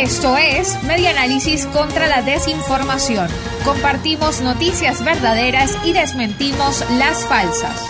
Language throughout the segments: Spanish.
Esto es Medianálisis contra la desinformación. Compartimos noticias verdaderas y desmentimos las falsas.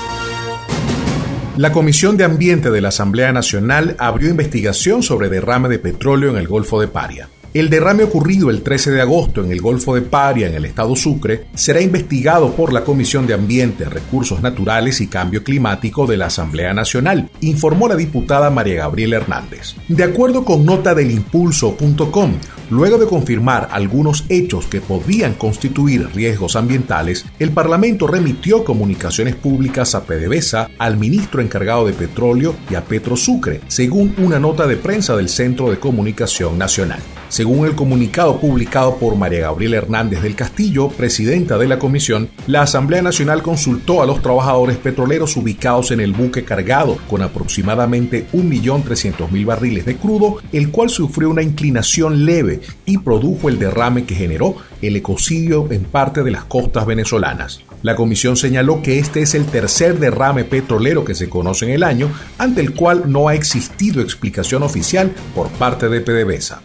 La Comisión de Ambiente de la Asamblea Nacional abrió investigación sobre derrame de petróleo en el Golfo de Paria. El derrame ocurrido el 13 de agosto en el Golfo de Paria, en el estado Sucre, será investigado por la Comisión de Ambiente, Recursos Naturales y Cambio Climático de la Asamblea Nacional, informó la diputada María Gabriela Hernández. De acuerdo con nota del impulso.com, luego de confirmar algunos hechos que podían constituir riesgos ambientales, el Parlamento remitió comunicaciones públicas a PDVSA, al ministro encargado de petróleo y a Petrosucre, según una nota de prensa del Centro de Comunicación Nacional. Según el comunicado publicado por María Gabriela Hernández del Castillo, presidenta de la comisión, la Asamblea Nacional consultó a los trabajadores petroleros ubicados en el buque cargado con aproximadamente 1.300.000 barriles de crudo, el cual sufrió una inclinación leve y produjo el derrame que generó el ecocidio en parte de las costas venezolanas. La comisión señaló que este es el tercer derrame petrolero que se conoce en el año, ante el cual no ha existido explicación oficial por parte de PDVSA.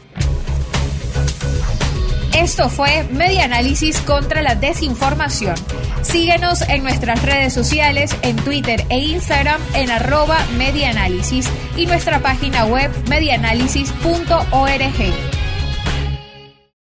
Esto fue Media Análisis contra la Desinformación. Síguenos en nuestras redes sociales, en Twitter e Instagram en arroba medianálisis y nuestra página web medianálisis.org.